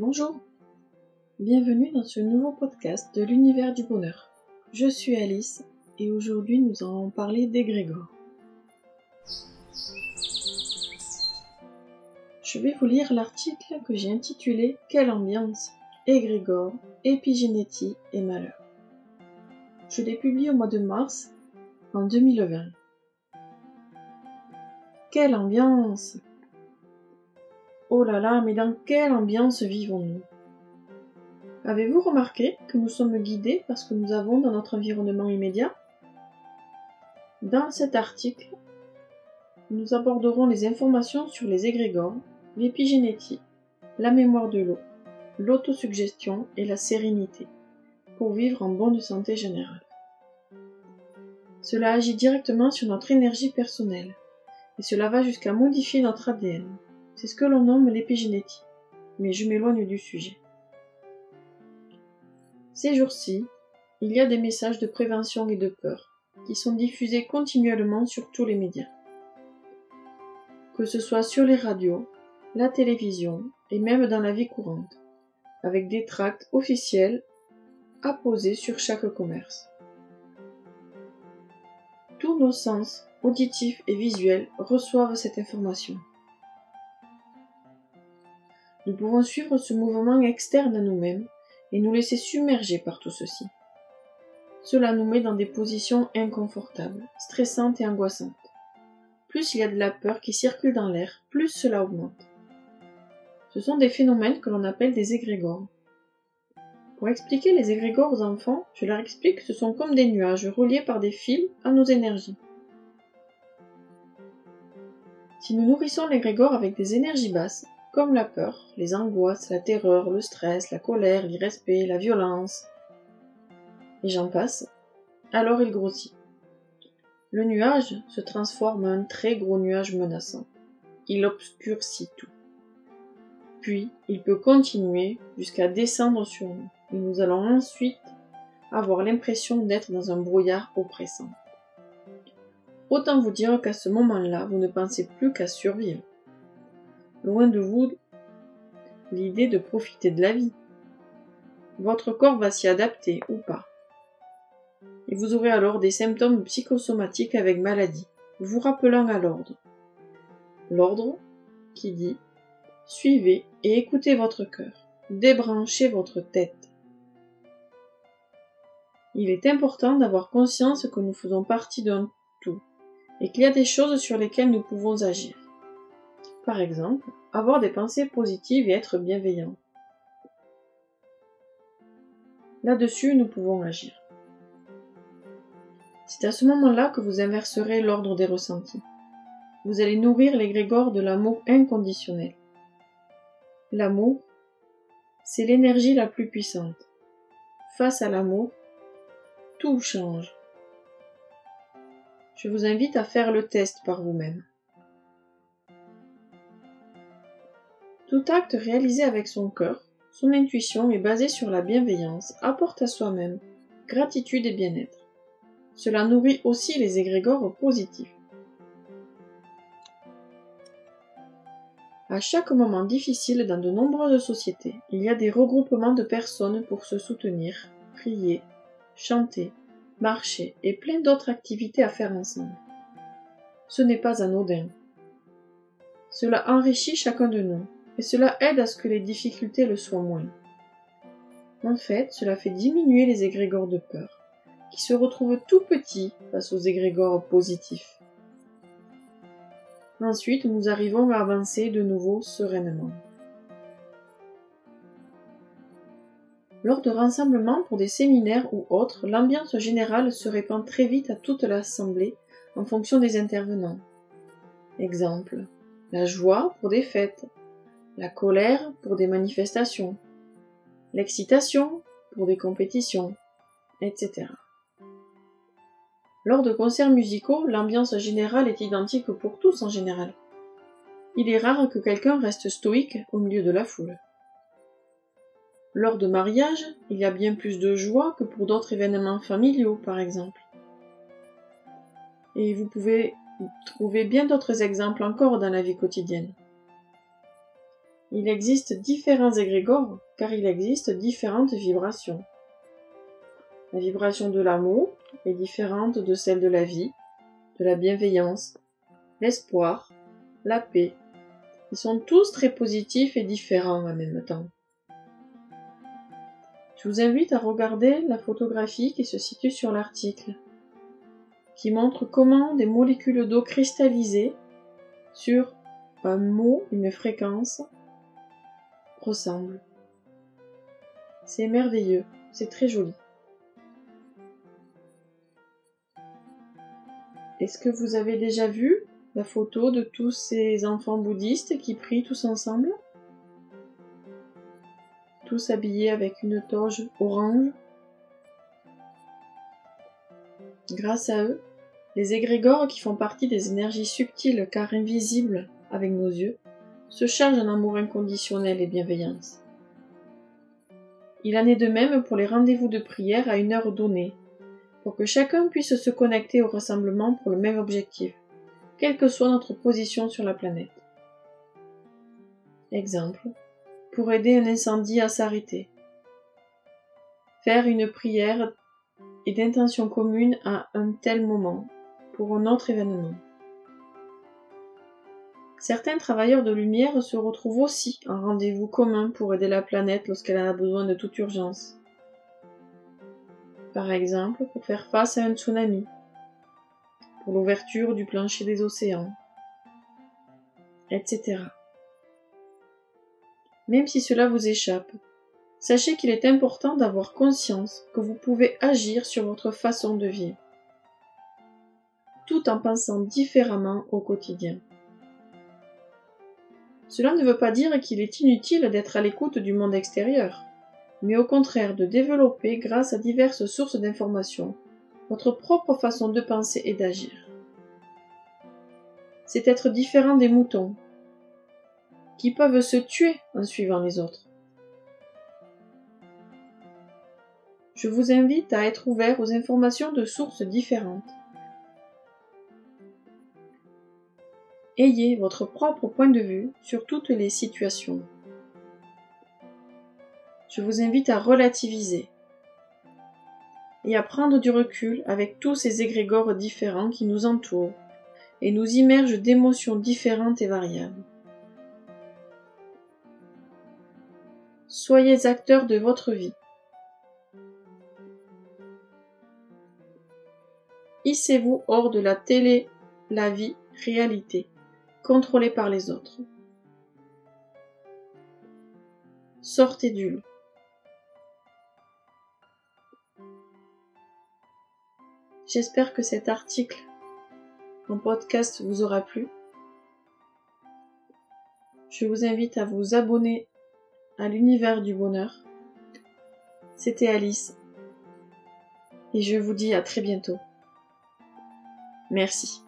Bonjour, bienvenue dans ce nouveau podcast de l'univers du bonheur. Je suis Alice et aujourd'hui nous allons parler d'égrégore. Je vais vous lire l'article que j'ai intitulé Quelle ambiance Égrégore, épigénétie et malheur. Je l'ai publié au mois de mars en 2020. Quelle ambiance Oh là là, mais dans quelle ambiance vivons-nous? Avez-vous remarqué que nous sommes guidés par ce que nous avons dans notre environnement immédiat? Dans cet article, nous aborderons les informations sur les égrégores, l'épigénétie, la mémoire de l'eau, l'autosuggestion et la sérénité, pour vivre en bonne santé générale. Cela agit directement sur notre énergie personnelle, et cela va jusqu'à modifier notre ADN. C'est ce que l'on nomme l'épigénétique, mais je m'éloigne du sujet. Ces jours-ci, il y a des messages de prévention et de peur qui sont diffusés continuellement sur tous les médias. Que ce soit sur les radios, la télévision et même dans la vie courante, avec des tracts officiels apposés sur chaque commerce. Tous nos sens, auditifs et visuels, reçoivent cette information. Nous pouvons suivre ce mouvement externe à nous-mêmes et nous laisser submerger par tout ceci. Cela nous met dans des positions inconfortables, stressantes et angoissantes. Plus il y a de la peur qui circule dans l'air, plus cela augmente. Ce sont des phénomènes que l'on appelle des égrégores. Pour expliquer les égrégores aux enfants, je leur explique que ce sont comme des nuages reliés par des fils à nos énergies. Si nous nourrissons l'égrégore avec des énergies basses, comme la peur, les angoisses, la terreur, le stress, la colère, l'irrespect, la violence, et j'en passe, alors il grossit. Le nuage se transforme en un très gros nuage menaçant. Il obscurcit tout. Puis, il peut continuer jusqu'à descendre sur nous, et nous allons ensuite avoir l'impression d'être dans un brouillard oppressant. Autant vous dire qu'à ce moment-là, vous ne pensez plus qu'à survivre loin de vous l'idée de profiter de la vie. Votre corps va s'y adapter ou pas. Et vous aurez alors des symptômes psychosomatiques avec maladie, vous rappelant à l'ordre. L'ordre qui dit Suivez et écoutez votre cœur, débranchez votre tête. Il est important d'avoir conscience que nous faisons partie d'un tout et qu'il y a des choses sur lesquelles nous pouvons agir. Par exemple, avoir des pensées positives et être bienveillant. Là-dessus, nous pouvons agir. C'est à ce moment-là que vous inverserez l'ordre des ressentis. Vous allez nourrir l'égrégore de l'amour inconditionnel. L'amour, c'est l'énergie la plus puissante. Face à l'amour, tout change. Je vous invite à faire le test par vous-même. Tout acte réalisé avec son cœur, son intuition et basé sur la bienveillance apporte à soi-même gratitude et bien-être. Cela nourrit aussi les égrégores positifs. À chaque moment difficile dans de nombreuses sociétés, il y a des regroupements de personnes pour se soutenir, prier, chanter, marcher et plein d'autres activités à faire ensemble. Ce n'est pas anodin. Cela enrichit chacun de nous, et cela aide à ce que les difficultés le soient moins. En fait, cela fait diminuer les égrégores de peur, qui se retrouvent tout petits face aux égrégores positifs. Ensuite, nous arrivons à avancer de nouveau sereinement. Lors de rassemblements pour des séminaires ou autres, l'ambiance générale se répand très vite à toute l'assemblée en fonction des intervenants. Exemple, la joie pour des fêtes, la colère pour des manifestations, l'excitation pour des compétitions, etc. Lors de concerts musicaux, l'ambiance générale est identique pour tous en général. Il est rare que quelqu'un reste stoïque au milieu de la foule. Lors de mariages, il y a bien plus de joie que pour d'autres événements familiaux, par exemple. Et vous pouvez trouver bien d'autres exemples encore dans la vie quotidienne. Il existe différents égrégores car il existe différentes vibrations. La vibration de l'amour est différente de celle de la vie, de la bienveillance, l'espoir, la paix. Ils sont tous très positifs et différents en même temps. Je vous invite à regarder la photographie qui se situe sur l'article, qui montre comment des molécules d'eau cristallisées sur un mot, une fréquence, ressemblent. C'est merveilleux, c'est très joli. Est-ce que vous avez déjà vu la photo de tous ces enfants bouddhistes qui prient tous ensemble? Tous habillés avec une toge orange Grâce à eux, les égrégores qui font partie des énergies subtiles car invisibles avec nos yeux se chargent d'un amour inconditionnel et bienveillance. Il en est de même pour les rendez-vous de prière à une heure donnée, pour que chacun puisse se connecter au rassemblement pour le même objectif, quelle que soit notre position sur la planète. Exemple, pour aider un incendie à s'arrêter. Faire une prière et d'intention commune à un tel moment, pour un autre événement. Certains travailleurs de lumière se retrouvent aussi en rendez-vous commun pour aider la planète lorsqu'elle en a besoin de toute urgence par exemple pour faire face à un tsunami, pour l'ouverture du plancher des océans, etc. Même si cela vous échappe, sachez qu'il est important d'avoir conscience que vous pouvez agir sur votre façon de vivre, tout en pensant différemment au quotidien. Cela ne veut pas dire qu'il est inutile d'être à l'écoute du monde extérieur mais au contraire de développer, grâce à diverses sources d'informations, votre propre façon de penser et d'agir. C'est être différent des moutons, qui peuvent se tuer en suivant les autres. Je vous invite à être ouvert aux informations de sources différentes. Ayez votre propre point de vue sur toutes les situations je vous invite à relativiser et à prendre du recul avec tous ces égrégores différents qui nous entourent et nous immergent d'émotions différentes et variables. Soyez acteurs de votre vie. Hissez-vous hors de la télé, la vie, réalité, contrôlée par les autres. Sortez du lot. J'espère que cet article en podcast vous aura plu. Je vous invite à vous abonner à l'univers du bonheur. C'était Alice et je vous dis à très bientôt. Merci.